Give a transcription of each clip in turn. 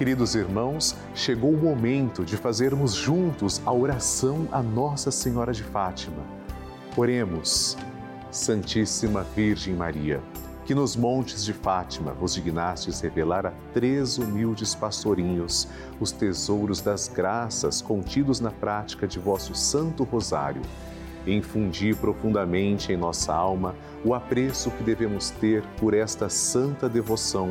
Queridos irmãos, chegou o momento de fazermos juntos a oração a Nossa Senhora de Fátima. Oremos, Santíssima Virgem Maria, que nos montes de Fátima vos dignastes revelar a três humildes pastorinhos os tesouros das graças contidos na prática de vosso Santo Rosário. Infundi profundamente em nossa alma o apreço que devemos ter por esta santa devoção,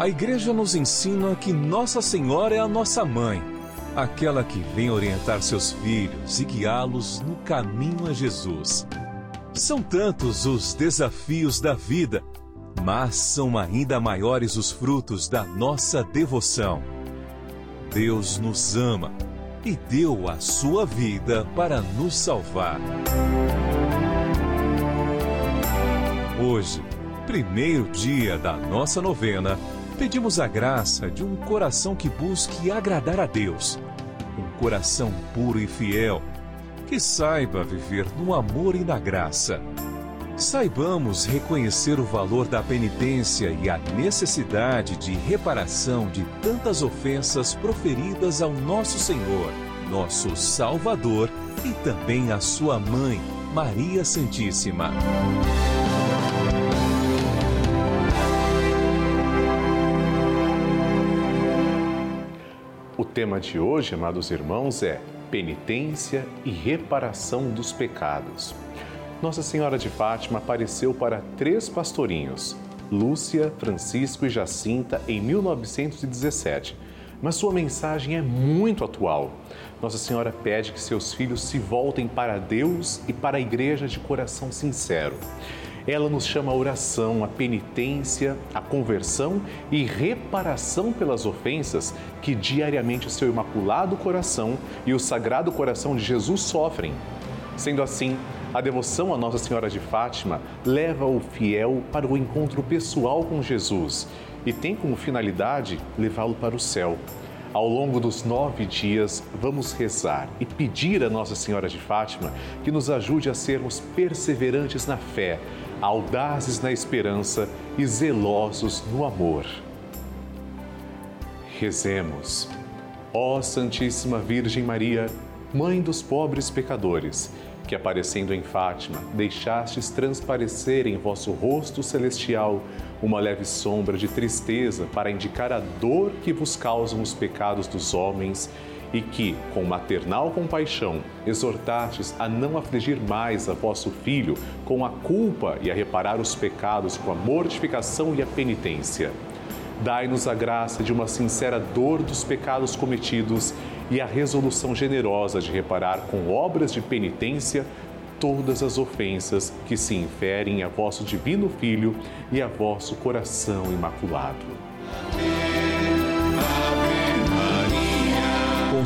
A Igreja nos ensina que Nossa Senhora é a nossa mãe, aquela que vem orientar seus filhos e guiá-los no caminho a Jesus. São tantos os desafios da vida mas são ainda maiores os frutos da nossa devoção. Deus nos ama e deu a sua vida para nos salvar. Hoje, primeiro dia da nossa novena, pedimos a graça de um coração que busque agradar a Deus, um coração puro e fiel, que saiba viver no amor e na graça Saibamos reconhecer o valor da penitência e a necessidade de reparação de tantas ofensas proferidas ao nosso Senhor, nosso Salvador e também à sua mãe, Maria Santíssima. O tema de hoje, amados irmãos, é penitência e reparação dos pecados. Nossa Senhora de Fátima apareceu para três pastorinhos, Lúcia, Francisco e Jacinta, em 1917. Mas sua mensagem é muito atual. Nossa Senhora pede que seus filhos se voltem para Deus e para a igreja de coração sincero. Ela nos chama a oração, a penitência, a conversão e reparação pelas ofensas que diariamente o seu imaculado coração e o sagrado coração de Jesus sofrem. Sendo assim, a devoção a Nossa Senhora de Fátima leva o fiel para o encontro pessoal com Jesus e tem como finalidade levá-lo para o céu. Ao longo dos nove dias, vamos rezar e pedir a Nossa Senhora de Fátima que nos ajude a sermos perseverantes na fé, audazes na esperança e zelosos no amor. Rezemos. Ó Santíssima Virgem Maria, Mãe dos pobres pecadores, que aparecendo em Fátima, deixastes transparecer em vosso rosto celestial uma leve sombra de tristeza para indicar a dor que vos causam os pecados dos homens e que, com maternal compaixão, exortastes a não afligir mais a vosso filho com a culpa e a reparar os pecados com a mortificação e a penitência. Dai-nos a graça de uma sincera dor dos pecados cometidos e a resolução generosa de reparar com obras de penitência todas as ofensas que se inferem a vosso divino Filho e a vosso coração imaculado.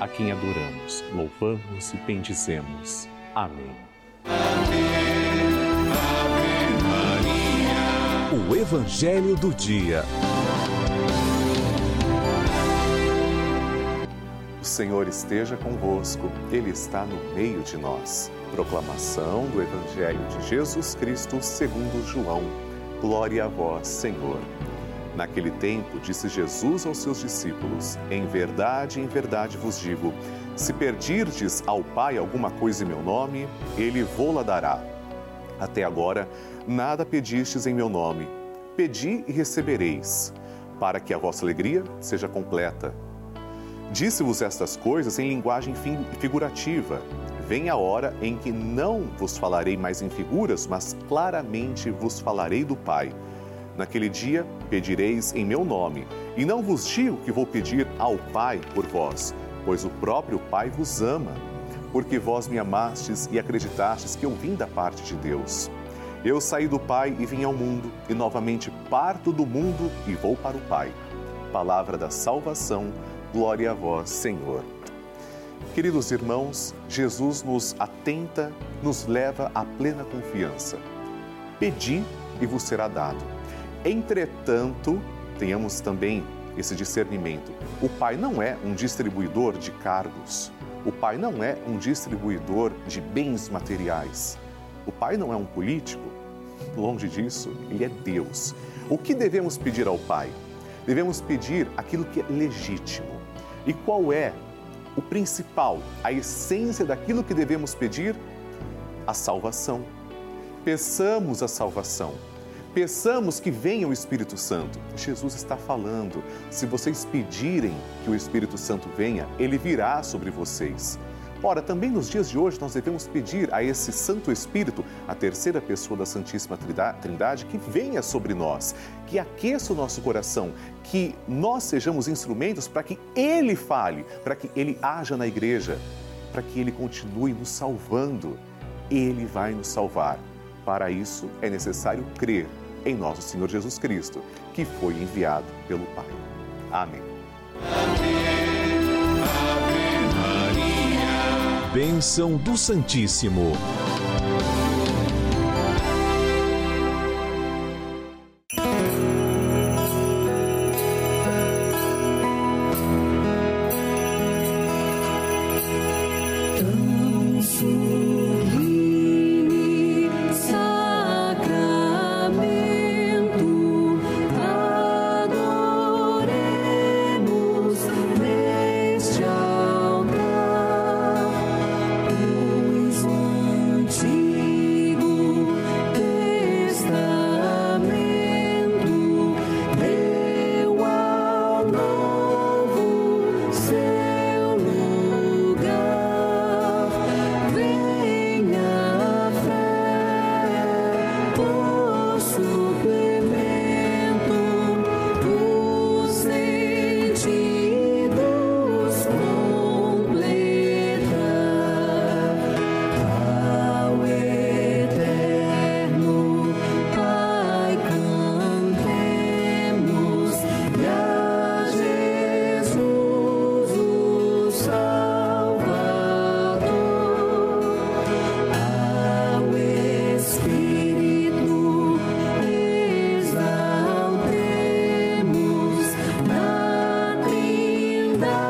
a quem adoramos, louvamos e bendizemos. Amém. Ave, Maria. O Evangelho do Dia. O Senhor esteja convosco, Ele está no meio de nós. Proclamação do Evangelho de Jesus Cristo segundo João. Glória a vós, Senhor. Naquele tempo, disse Jesus aos seus discípulos: Em verdade, em verdade vos digo, se perdirdes ao Pai alguma coisa em meu nome, ele vô-la dará. Até agora, nada pedistes em meu nome. Pedi e recebereis, para que a vossa alegria seja completa. Disse-vos estas coisas em linguagem figurativa. Vem a hora em que não vos falarei mais em figuras, mas claramente vos falarei do Pai. Naquele dia pedireis em meu nome, e não vos digo que vou pedir ao Pai por vós, pois o próprio Pai vos ama, porque vós me amastes e acreditastes que eu vim da parte de Deus. Eu saí do Pai e vim ao mundo, e novamente parto do mundo e vou para o Pai. Palavra da salvação Glória a vós, Senhor. Queridos irmãos, Jesus nos atenta, nos leva à plena confiança. Pedi e vos será dado. Entretanto, tenhamos também esse discernimento. O Pai não é um distribuidor de cargos. O Pai não é um distribuidor de bens materiais. O Pai não é um político. Longe disso, ele é Deus. O que devemos pedir ao Pai? Devemos pedir aquilo que é legítimo e qual é o principal, a essência daquilo que devemos pedir? A salvação. Peçamos a salvação. Peçamos que venha o Espírito Santo. Jesus está falando: se vocês pedirem que o Espírito Santo venha, ele virá sobre vocês. Ora, também nos dias de hoje nós devemos pedir a esse Santo Espírito, a terceira pessoa da Santíssima Trindade, que venha sobre nós, que aqueça o nosso coração, que nós sejamos instrumentos para que Ele fale, para que Ele haja na igreja, para que Ele continue nos salvando. Ele vai nos salvar. Para isso é necessário crer em nosso Senhor Jesus Cristo, que foi enviado pelo Pai. Amém. Amém. Bênção do Santíssimo. Do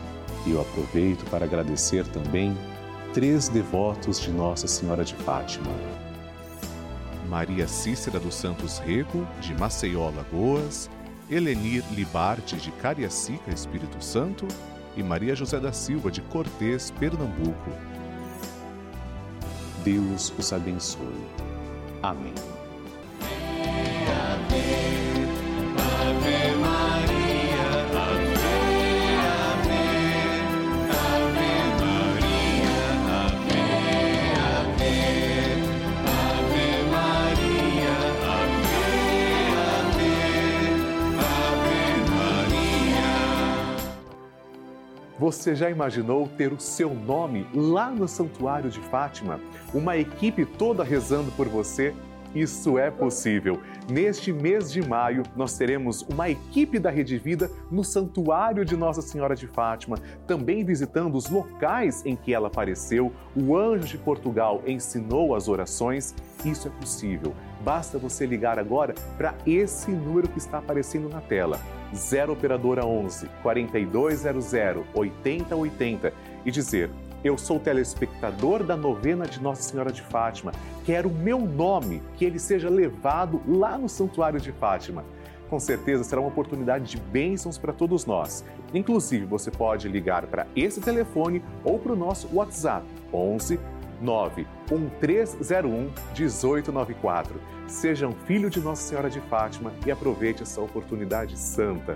E eu aproveito para agradecer também três devotos de Nossa Senhora de Fátima. Maria Cícera dos Santos Rego, de Maceió, Lagoas, Helenir Libarte de Cariacica, Espírito Santo, e Maria José da Silva de Cortês, Pernambuco. Deus os abençoe. Amém. Você já imaginou ter o seu nome lá no Santuário de Fátima? Uma equipe toda rezando por você? Isso é possível. Neste mês de maio, nós teremos uma equipe da Rede Vida no Santuário de Nossa Senhora de Fátima, também visitando os locais em que ela apareceu. O anjo de Portugal ensinou as orações. Isso é possível. Basta você ligar agora para esse número que está aparecendo na tela. 0 operadora 11 4200 8080 e dizer: "Eu sou telespectador da novena de Nossa Senhora de Fátima. Quero o meu nome que ele seja levado lá no Santuário de Fátima." Com certeza será uma oportunidade de bênçãos para todos nós. Inclusive, você pode ligar para esse telefone ou para o nosso WhatsApp 11 91301 1894. Seja um filho de Nossa Senhora de Fátima e aproveite essa oportunidade santa.